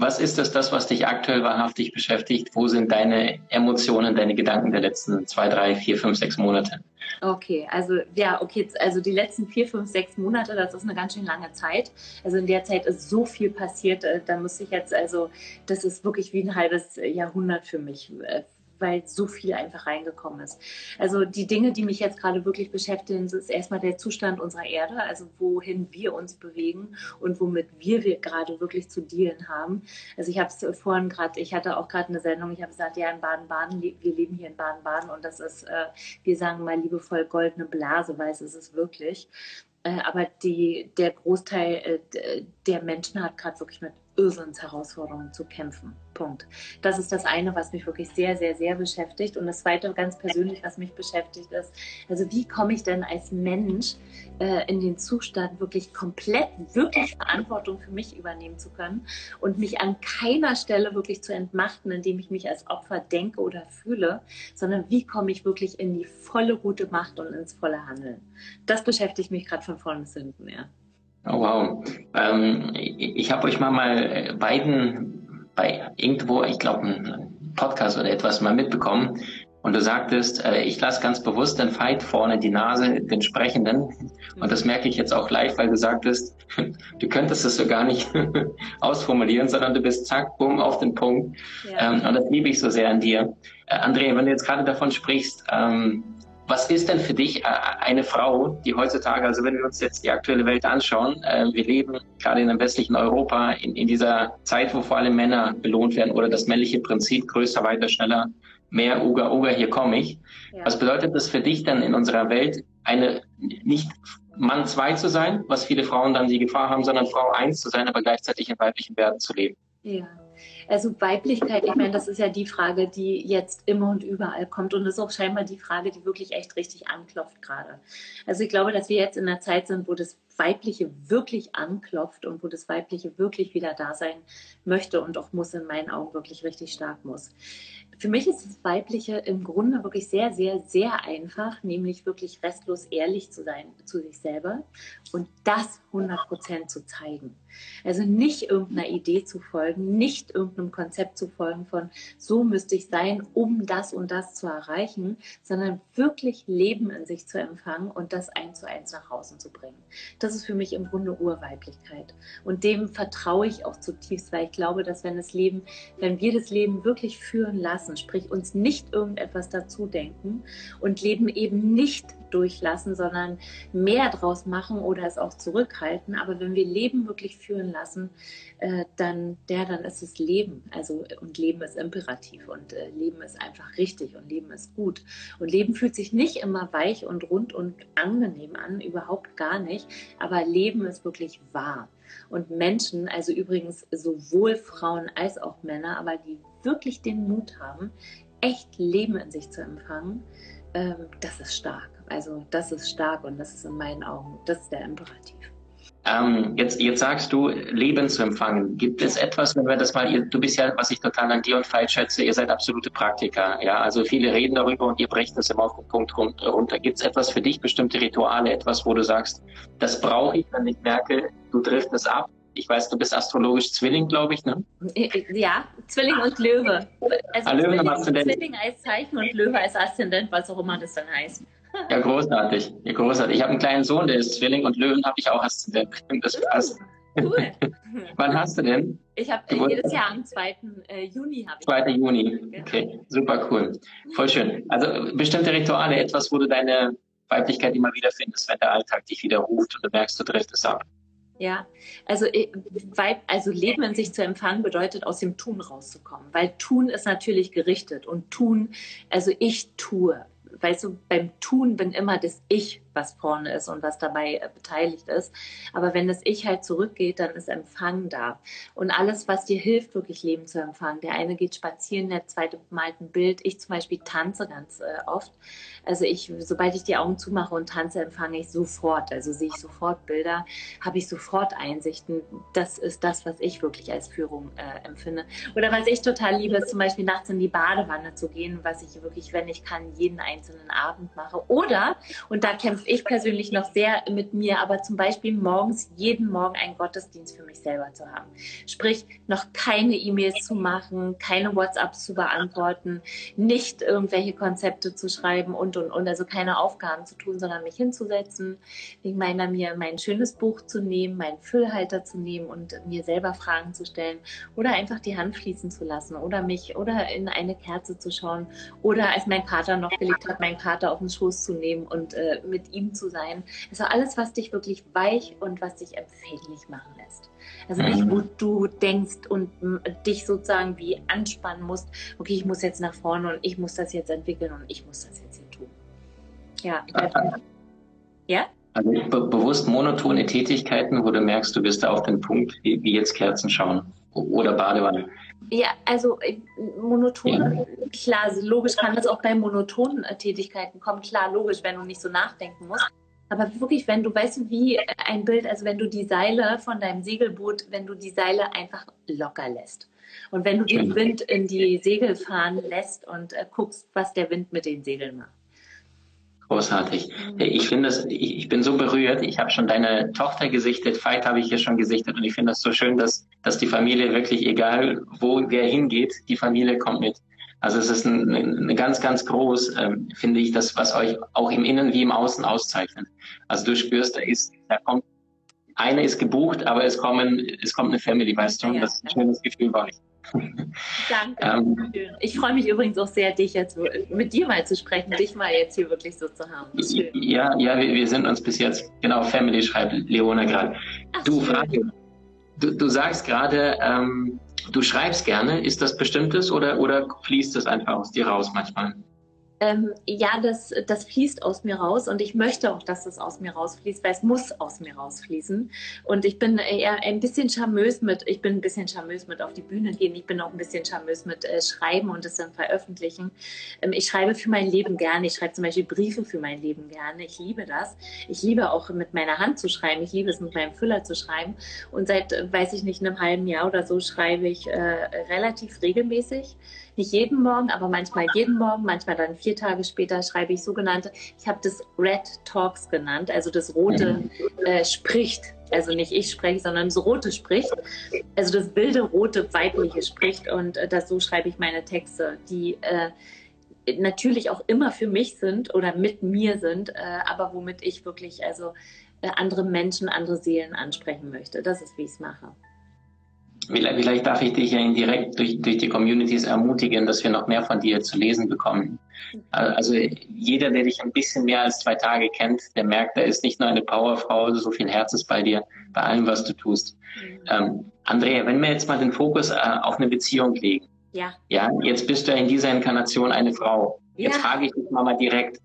Was ist das, das, was dich aktuell wahrhaftig beschäftigt? Wo sind deine Emotionen, deine Gedanken der letzten zwei, drei, vier, fünf, sechs Monate? Okay, also ja, okay, also die letzten vier, fünf, sechs Monate, das ist eine ganz schön lange Zeit. Also in der Zeit ist so viel passiert, äh, da muss ich jetzt, also das ist wirklich wie ein halbes Jahrhundert für mich äh, weil so viel einfach reingekommen ist. Also die Dinge, die mich jetzt gerade wirklich beschäftigen, ist erstmal der Zustand unserer Erde, also wohin wir uns bewegen und womit wir, wir gerade wirklich zu dealen haben. Also ich habe es vorhin gerade, ich hatte auch gerade eine Sendung, ich habe gesagt, ja, in Baden-Baden, wir leben hier in Baden-Baden und das ist, äh, wir sagen mal liebevoll goldene Blase, weil es ist es wirklich. Äh, aber die, der Großteil äh, der Menschen hat gerade wirklich mit Irrsinnsherausforderungen zu kämpfen. Punkt. Das ist das eine, was mich wirklich sehr, sehr, sehr beschäftigt. Und das zweite, ganz persönlich, was mich beschäftigt, ist, also wie komme ich denn als Mensch äh, in den Zustand, wirklich komplett, wirklich Verantwortung für mich übernehmen zu können und mich an keiner Stelle wirklich zu entmachten, indem ich mich als Opfer denke oder fühle, sondern wie komme ich wirklich in die volle gute Macht und ins volle Handeln. Das beschäftigt mich gerade von vorne bis hinten, ja. Oh, wow. Ähm, ich habe euch mal, mal beiden bei irgendwo, ich glaube, ein Podcast oder etwas mal mitbekommen. Und du sagtest, äh, ich lasse ganz bewusst den Fight vorne, die Nase, den Sprechenden. Und das merke ich jetzt auch live, weil du sagtest, du könntest es so gar nicht ausformulieren, sondern du bist zack, bumm, auf den Punkt. Ja. Ähm, und das liebe ich so sehr an dir. Äh, Andrea, wenn du jetzt gerade davon sprichst, ähm, was ist denn für dich äh, eine Frau, die heutzutage, also wenn wir uns jetzt die aktuelle Welt anschauen, äh, wir leben gerade in einem westlichen Europa in, in dieser Zeit, wo vor allem Männer belohnt werden oder das männliche Prinzip größer, weiter, schneller, mehr, Uga, Uga, hier komme ich. Ja. Was bedeutet das für dich dann in unserer Welt, eine nicht Mann 2 zu sein, was viele Frauen dann die Gefahr haben, sondern Frau 1 zu sein, aber gleichzeitig in weiblichen Werten zu leben? Ja. Also Weiblichkeit, ich meine, das ist ja die Frage, die jetzt immer und überall kommt und ist auch scheinbar die Frage, die wirklich echt richtig anklopft gerade. Also ich glaube, dass wir jetzt in einer Zeit sind, wo das Weibliche wirklich anklopft und wo das Weibliche wirklich wieder da sein möchte und auch muss in meinen Augen wirklich richtig stark muss. Für mich ist das Weibliche im Grunde wirklich sehr, sehr, sehr einfach, nämlich wirklich restlos ehrlich zu sein zu sich selber und das 100 Prozent zu zeigen. Also nicht irgendeiner Idee zu folgen, nicht irgendeinem Konzept zu folgen von, so müsste ich sein, um das und das zu erreichen, sondern wirklich Leben in sich zu empfangen und das eins zu eins nach außen zu bringen. Das ist für mich im Grunde Urweiblichkeit. Und dem vertraue ich auch zutiefst, weil ich glaube, dass wenn das Leben, wenn wir das Leben wirklich führen lassen, sprich uns nicht irgendetwas dazu denken und Leben eben nicht durchlassen, sondern mehr draus machen oder es auch zurückhalten. Aber wenn wir Leben wirklich führen lassen, äh, dann, ja, dann ist es Leben. Also, und Leben ist imperativ und äh, Leben ist einfach richtig und Leben ist gut. Und Leben fühlt sich nicht immer weich und rund und angenehm an, überhaupt gar nicht. Aber Leben ist wirklich wahr. Und Menschen, also übrigens sowohl Frauen als auch Männer, aber die wirklich den Mut haben, echt Leben in sich zu empfangen, ähm, das ist stark. Also das ist stark und das ist in meinen Augen, das ist der Imperativ. Ähm, jetzt, jetzt sagst du, Leben zu empfangen. Gibt es etwas, wenn wir das mal, ihr, du bist ja, was ich total an dir und Veit schätze, ihr seid absolute Praktiker, ja, also viele reden darüber und ihr brecht das immer auf den Punkt runter. Gibt es etwas für dich, bestimmte Rituale, etwas, wo du sagst, das brauche ich, wenn ich merke, du triffst es ab, ich weiß, du bist astrologisch Zwilling, glaube ich, ne? Ja, Zwilling und Löwe. Also ah, Löwe Zwilling, Zwilling als Zeichen und Löwe als Aszendent, was auch immer das dann heißt. Ja, großartig. Ja, großartig. Ich habe einen kleinen Sohn, der ist Zwilling und Löwen habe ich auch Aszendent. Das passt. Cool. Wann hast du denn? Ich habe jedes Jahr am 2. Äh, Juni habe ich. 2. Juni. Okay, super cool. Voll schön. Also bestimmte Rituale, etwas, wo du deine Weiblichkeit immer wieder findest, wenn der Alltag dich wieder ruft und du merkst, du driftest ab. Ja, also, äh, also Leben in sich zu empfangen bedeutet, aus dem Tun rauszukommen, weil Tun ist natürlich gerichtet und Tun, also ich tue. Weißt du, beim Tun bin immer das Ich was vorne ist und was dabei äh, beteiligt ist. Aber wenn das Ich halt zurückgeht, dann ist Empfang da. Und alles, was dir hilft, wirklich Leben zu empfangen. Der eine geht spazieren, der zweite malt ein Bild. Ich zum Beispiel tanze ganz äh, oft. Also ich, sobald ich die Augen zumache und tanze, empfange ich sofort. Also sehe ich sofort Bilder, habe ich sofort Einsichten. Das ist das, was ich wirklich als Führung äh, empfinde. Oder was ich total liebe, ist zum Beispiel nachts in die Badewanne zu gehen, was ich wirklich, wenn ich kann, jeden einzelnen Abend mache. Oder, und da kämpfe ich persönlich noch sehr mit mir, aber zum Beispiel morgens, jeden Morgen einen Gottesdienst für mich selber zu haben. Sprich, noch keine E-Mails zu machen, keine WhatsApps zu beantworten, nicht irgendwelche Konzepte zu schreiben und, und, und, also keine Aufgaben zu tun, sondern mich hinzusetzen, wegen meiner mir mein schönes Buch zu nehmen, meinen Füllhalter zu nehmen und mir selber Fragen zu stellen oder einfach die Hand fließen zu lassen oder mich oder in eine Kerze zu schauen oder als mein Kater noch gelegt hat, meinen Kater auf den Schoß zu nehmen und äh, mit ihm zu sein. Also alles, was dich wirklich weich und was dich empfänglich machen lässt. Also nicht, wo du denkst und dich sozusagen wie anspannen musst, okay, ich muss jetzt nach vorne und ich muss das jetzt entwickeln und ich muss das jetzt hier tun. Ja. Ja? Also be bewusst monotone Tätigkeiten, wo du merkst, du bist da auf den Punkt, wie, wie jetzt Kerzen schauen oder Badewanne. Ja, also äh, monotone, ja. klar, logisch kann das auch bei monotonen äh, Tätigkeiten kommen. Klar, logisch, wenn du nicht so nachdenken musst. Aber wirklich, wenn du weißt, wie ein Bild, also wenn du die Seile von deinem Segelboot, wenn du die Seile einfach locker lässt. Und wenn du den Wind in die Segel fahren lässt und äh, guckst, was der Wind mit den Segeln macht. Großartig. Ich finde das, ich, ich, bin so berührt. Ich habe schon deine Tochter gesichtet, Veit habe ich hier schon gesichtet und ich finde das so schön, dass, dass die Familie wirklich, egal wo wer hingeht, die Familie kommt mit. Also es ist ein, ein ganz, ganz groß, ähm, finde ich, das, was euch auch im Innen wie im Außen auszeichnet. Also du spürst, da ist, da kommt, eine ist gebucht, aber es kommen, es kommt eine Family, weißt du? Ja, das ist ein schönes Gefühl bei euch. Danke. ähm, ich freue mich übrigens auch sehr, dich jetzt mit dir mal zu sprechen, dich mal jetzt hier wirklich so zu haben. Ja, ja, wir, wir, sind uns bis jetzt, genau, Family schreibt Leona gerade. Du, Frage. Du, du sagst gerade, ähm, du schreibst gerne. Ist das bestimmtes oder, oder fließt es einfach aus dir raus manchmal? Ähm, ja, das, das fließt aus mir raus und ich möchte auch, dass das aus mir rausfließt, weil es muss aus mir rausfließen. Und ich bin eher ein bisschen charmös mit, ich bin ein bisschen charmös mit auf die Bühne gehen, ich bin auch ein bisschen charmös mit äh, Schreiben und es dann veröffentlichen. Ähm, ich schreibe für mein Leben gerne, ich schreibe zum Beispiel Briefe für mein Leben gerne, ich liebe das. Ich liebe auch mit meiner Hand zu schreiben, ich liebe es mit meinem Füller zu schreiben. Und seit, äh, weiß ich nicht, einem halben Jahr oder so schreibe ich äh, relativ regelmäßig nicht jeden Morgen, aber manchmal jeden Morgen, manchmal dann vier Tage später schreibe ich sogenannte, ich habe das Red Talks genannt, also das Rote äh, spricht. Also nicht ich spreche, sondern das Rote spricht. Also das wilde, rote, weibliche spricht. Und äh, das, so schreibe ich meine Texte, die äh, natürlich auch immer für mich sind oder mit mir sind, äh, aber womit ich wirklich also äh, andere Menschen, andere Seelen ansprechen möchte. Das ist, wie ich es mache. Vielleicht, vielleicht darf ich dich ja indirekt durch, durch die Communities ermutigen, dass wir noch mehr von dir zu lesen bekommen. Also jeder, der dich ein bisschen mehr als zwei Tage kennt, der merkt, da ist nicht nur eine Powerfrau, so viel Herz ist bei dir, bei allem, was du tust. Mhm. Ähm, Andrea, wenn wir jetzt mal den Fokus äh, auf eine Beziehung legen. Ja. Ja, jetzt bist du ja in dieser Inkarnation eine Frau. Jetzt ja. frage ich dich mal, mal direkt,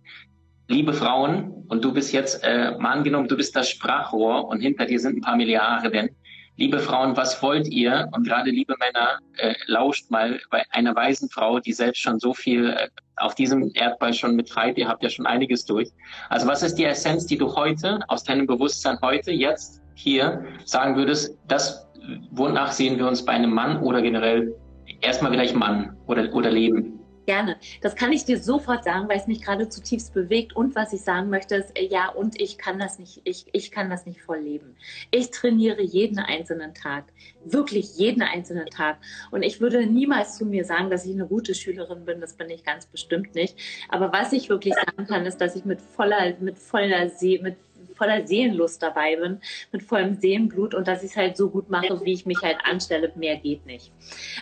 liebe Frauen, und du bist jetzt, äh, mal angenommen, du bist das Sprachrohr und hinter dir sind ein paar Milliarden liebe Frauen, was wollt ihr? Und gerade liebe Männer, äh, lauscht mal bei einer weisen Frau, die selbst schon so viel äh, auf diesem Erdball schon mittreibt. Ihr habt ja schon einiges durch. Also was ist die Essenz, die du heute aus deinem Bewusstsein heute, jetzt, hier sagen würdest, das, wonach sehen wir uns bei einem Mann oder generell erstmal vielleicht Mann oder, oder Leben? Gerne. Das kann ich dir sofort sagen, weil es mich gerade zutiefst bewegt. Und was ich sagen möchte, ist, äh, ja, und ich kann das nicht, ich, ich kann das nicht voll leben. Ich trainiere jeden einzelnen Tag. Wirklich jeden einzelnen Tag. Und ich würde niemals zu mir sagen, dass ich eine gute Schülerin bin. Das bin ich ganz bestimmt nicht. Aber was ich wirklich sagen kann, ist, dass ich mit voller, mit voller See, mit voller Seelenlust dabei bin, mit vollem Seelenblut und dass ich es halt so gut mache, wie ich mich halt anstelle. Mehr geht nicht.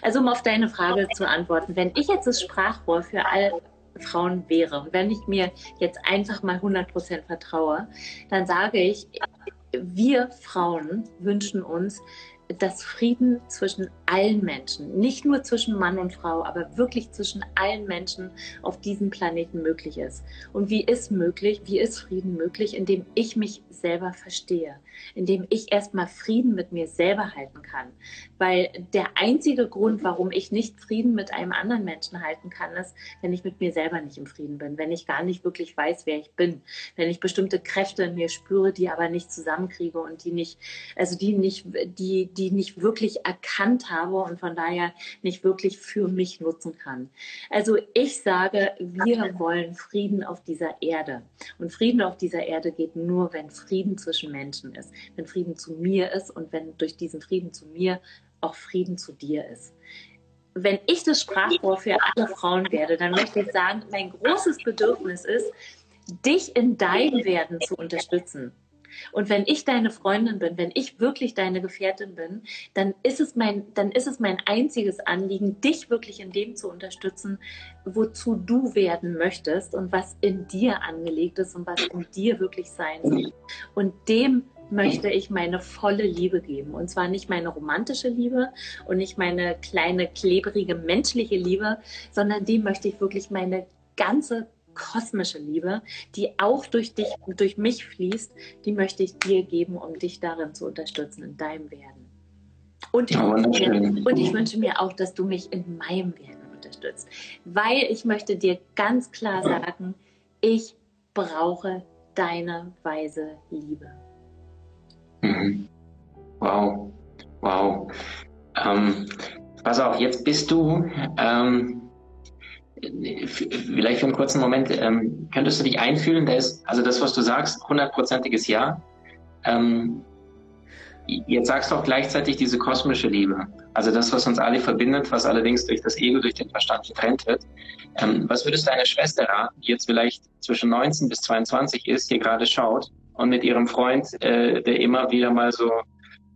Also um auf deine Frage zu antworten, wenn ich jetzt das Sprachrohr für alle Frauen wäre und wenn ich mir jetzt einfach mal 100% vertraue, dann sage ich, wir Frauen wünschen uns dass Frieden zwischen allen Menschen, nicht nur zwischen Mann und Frau, aber wirklich zwischen allen Menschen auf diesem Planeten möglich ist. Und wie ist möglich, wie ist Frieden möglich, indem ich mich selber verstehe, indem ich erstmal Frieden mit mir selber halten kann. Weil der einzige Grund, warum ich nicht Frieden mit einem anderen Menschen halten kann, ist, wenn ich mit mir selber nicht im Frieden bin, wenn ich gar nicht wirklich weiß, wer ich bin, wenn ich bestimmte Kräfte in mir spüre, die aber nicht zusammenkriege und die nicht, also die nicht, die, die nicht wirklich erkannt habe und von daher nicht wirklich für mich nutzen kann. Also ich sage, wir wollen Frieden auf dieser Erde. Und Frieden auf dieser Erde geht nur, wenn Frieden zwischen Menschen ist, wenn Frieden zu mir ist und wenn durch diesen Frieden zu mir auch Frieden zu dir ist wenn ich das Sprachrohr für alle Frauen werde, dann möchte ich sagen, mein großes Bedürfnis ist, dich in deinem Werden zu unterstützen. Und wenn ich deine Freundin bin, wenn ich wirklich deine Gefährtin bin, dann ist es mein, dann ist es mein einziges Anliegen, dich wirklich in dem zu unterstützen, wozu du werden möchtest und was in dir angelegt ist und was in dir wirklich sein soll. Und dem möchte ich meine volle Liebe geben. Und zwar nicht meine romantische Liebe und nicht meine kleine, klebrige, menschliche Liebe, sondern dem möchte ich wirklich meine ganze kosmische Liebe, die auch durch dich, durch mich fließt, die möchte ich dir geben, um dich darin zu unterstützen, in deinem Werden. Und ich, oh, mir, und ich wünsche mir auch, dass du mich in meinem Werden unterstützt, weil ich möchte dir ganz klar sagen, ich brauche deine weise Liebe. Mhm. Wow, wow. Ähm, pass auf, jetzt bist du ähm, vielleicht für einen kurzen Moment, ähm, könntest du dich einfühlen, da ist, also das, was du sagst, hundertprozentiges Ja. Ähm, jetzt sagst du auch gleichzeitig diese kosmische Liebe. Also das, was uns alle verbindet, was allerdings durch das Ego, durch den Verstand getrennt wird. Ähm, was würdest du deiner Schwester raten, die jetzt vielleicht zwischen 19 bis 22 ist, hier gerade schaut und mit ihrem Freund, äh, der immer wieder mal so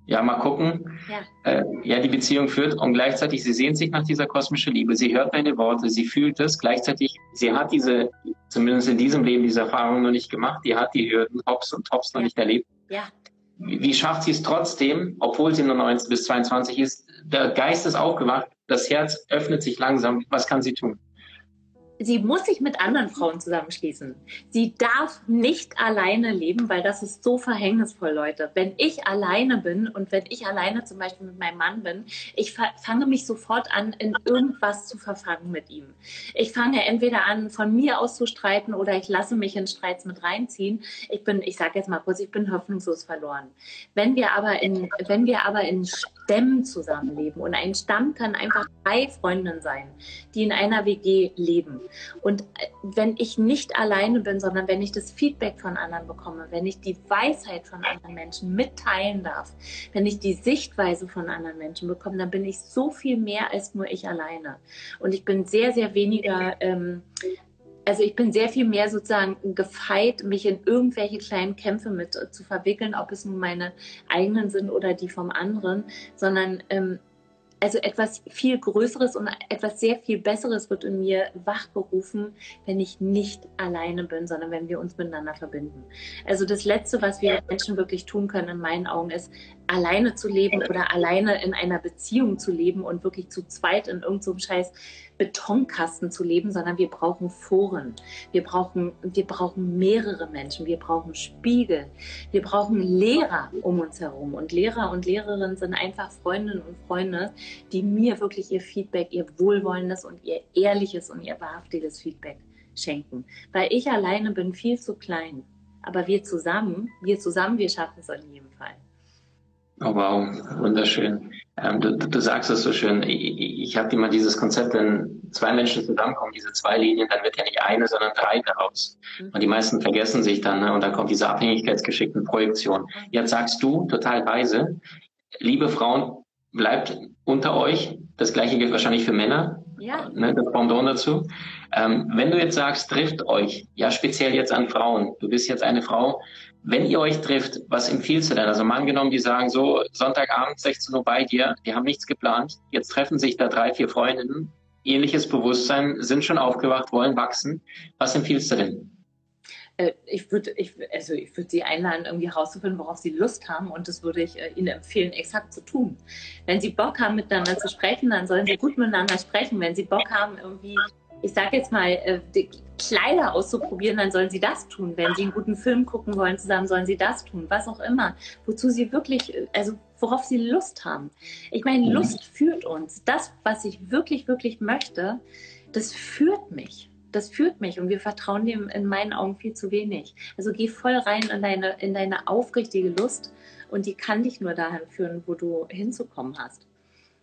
ja, mal gucken, ja. Äh, ja, die Beziehung führt und gleichzeitig, sie sehnt sich nach dieser kosmischen Liebe, sie hört deine Worte, sie fühlt es, gleichzeitig, sie hat diese, zumindest in diesem Leben, diese Erfahrung noch nicht gemacht, die hat die Hürden, Tops und Tops noch nicht erlebt. Ja. Wie, wie schafft sie es trotzdem, obwohl sie nur 19 bis 22 ist, der Geist ist aufgewacht, das Herz öffnet sich langsam, was kann sie tun? Sie muss sich mit anderen Frauen zusammenschließen. Sie darf nicht alleine leben, weil das ist so verhängnisvoll, Leute. Wenn ich alleine bin und wenn ich alleine zum Beispiel mit meinem Mann bin, ich fange mich sofort an, in irgendwas zu verfangen mit ihm. Ich fange entweder an, von mir aus zu streiten oder ich lasse mich in Streits mit reinziehen. Ich bin, ich sage jetzt mal kurz, ich bin hoffnungslos verloren. Wenn wir aber in, wenn wir aber in Stämmen zusammenleben und ein Stamm kann einfach drei Freundinnen sein, die in einer WG leben und äh, wenn ich nicht alleine bin, sondern wenn ich das Feedback von anderen bekomme, wenn ich die Weisheit von anderen Menschen mitteilen darf, wenn ich die Sichtweise von anderen Menschen bekomme, dann bin ich so viel mehr als nur ich alleine. Und ich bin sehr, sehr weniger ähm, also ich bin sehr viel mehr sozusagen gefeit, mich in irgendwelche kleinen Kämpfe mit äh, zu verwickeln, ob es nun meine eigenen sind oder die vom anderen, sondern ähm, also etwas viel Größeres und etwas sehr viel Besseres wird in mir wachgerufen, wenn ich nicht alleine bin, sondern wenn wir uns miteinander verbinden. Also das Letzte, was wir Menschen wirklich tun können, in meinen Augen, ist alleine zu leben oder alleine in einer Beziehung zu leben und wirklich zu zweit in irgendeinem so scheiß Betonkasten zu leben, sondern wir brauchen Foren. Wir brauchen, wir brauchen mehrere Menschen. Wir brauchen Spiegel. Wir brauchen Lehrer um uns herum. Und Lehrer und Lehrerinnen sind einfach Freundinnen und Freunde, die mir wirklich ihr Feedback, ihr wohlwollendes und ihr ehrliches und ihr wahrhaftiges Feedback schenken. Weil ich alleine bin viel zu klein. Aber wir zusammen, wir zusammen, wir schaffen es in jedem Fall. Oh wow, wunderschön. Ähm, du, du, sagst es so schön. Ich, ich habe immer dieses Konzept, wenn zwei Menschen zusammenkommen, diese zwei Linien, dann wird ja nicht eine, sondern drei daraus. Mhm. Und die meisten vergessen sich dann, ne? und dann kommt diese abhängigkeitsgeschickten Projektion. Jetzt sagst du, total weise, liebe Frauen, bleibt unter euch. Das gleiche gilt wahrscheinlich für Männer. Ja. Ne, das Pendant dazu. Ähm, wenn du jetzt sagst, trifft euch, ja speziell jetzt an Frauen, du bist jetzt eine Frau, wenn ihr euch trifft, was empfiehlst du denn? Also mal angenommen, die sagen so, Sonntagabend 16 Uhr bei dir, die haben nichts geplant, jetzt treffen sich da drei, vier Freundinnen, ähnliches Bewusstsein, sind schon aufgewacht, wollen wachsen. Was empfiehlst du denn? Äh, ich würde ich, also ich würd sie einladen, irgendwie herauszufinden, worauf sie Lust haben und das würde ich äh, ihnen empfehlen, exakt zu tun. Wenn sie Bock haben, miteinander zu sprechen, dann sollen sie gut miteinander sprechen. Wenn sie Bock haben, irgendwie, ich sage jetzt mal, äh, Kleider auszuprobieren, dann sollen sie das tun. Wenn sie einen guten Film gucken wollen zusammen, sollen sie das tun. Was auch immer. Wozu sie wirklich, also worauf sie Lust haben. Ich meine, Lust führt uns. Das, was ich wirklich, wirklich möchte, das führt mich das führt mich und wir vertrauen dem in meinen Augen viel zu wenig. Also geh voll rein in deine, in deine aufrichtige Lust und die kann dich nur dahin führen, wo du hinzukommen hast.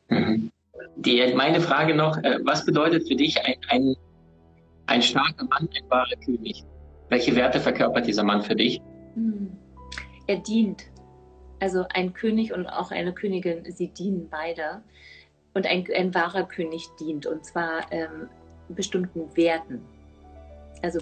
Mhm. Die, meine Frage noch, äh, was bedeutet für dich ein, ein, ein starker Mann, ein wahrer König? Welche Werte verkörpert dieser Mann für dich? Hm. Er dient. Also ein König und auch eine Königin, sie dienen beide. Und ein, ein wahrer König dient. Und zwar ähm, bestimmten Werten. Also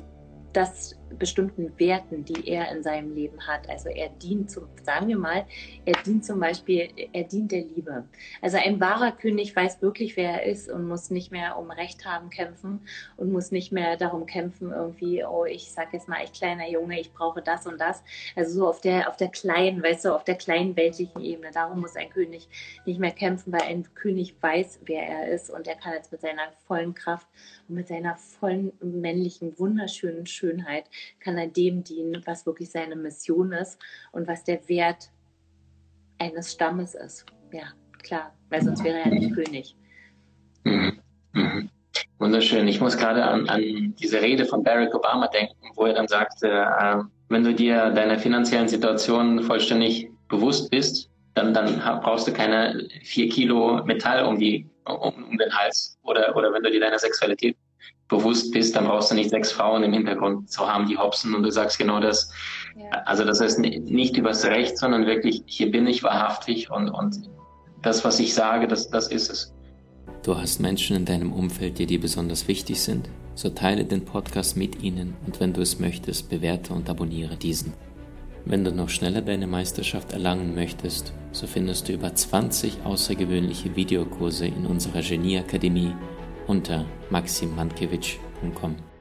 das bestimmten Werten, die er in seinem Leben hat. Also er dient zum, sagen wir mal, er dient zum Beispiel, er dient der Liebe. Also ein wahrer König weiß wirklich, wer er ist und muss nicht mehr um Recht haben kämpfen und muss nicht mehr darum kämpfen, irgendwie, oh, ich sag jetzt mal, ich kleiner Junge, ich brauche das und das. Also so auf der, auf der kleinen, weißt du, auf der kleinen weltlichen Ebene. Darum muss ein König nicht mehr kämpfen, weil ein König weiß, wer er ist und er kann jetzt mit seiner vollen Kraft und mit seiner vollen männlichen, wunderschönen Schönheit kann er dem dienen, was wirklich seine Mission ist und was der Wert eines Stammes ist. Ja, klar, weil sonst wäre er nicht König. Mhm. Mhm. Wunderschön. Ich muss gerade an, an, diese Rede von Barack Obama denken, wo er dann sagte, äh, wenn du dir deiner finanziellen Situation vollständig bewusst bist, dann, dann brauchst du keine vier Kilo Metall um, die, um, um den Hals. Oder, oder wenn du dir deiner Sexualität bewusst bist, dann brauchst du nicht sechs Frauen im Hintergrund zu haben, die hopsen und du sagst genau das. Ja. Also das heißt nicht übers Recht, sondern wirklich, hier bin ich wahrhaftig und, und das, was ich sage, das, das ist es. Du hast Menschen in deinem Umfeld, die dir besonders wichtig sind? So teile den Podcast mit ihnen und wenn du es möchtest, bewerte und abonniere diesen. Wenn du noch schneller deine Meisterschaft erlangen möchtest, so findest du über 20 außergewöhnliche Videokurse in unserer Genieakademie unter maximmankiewicz.com.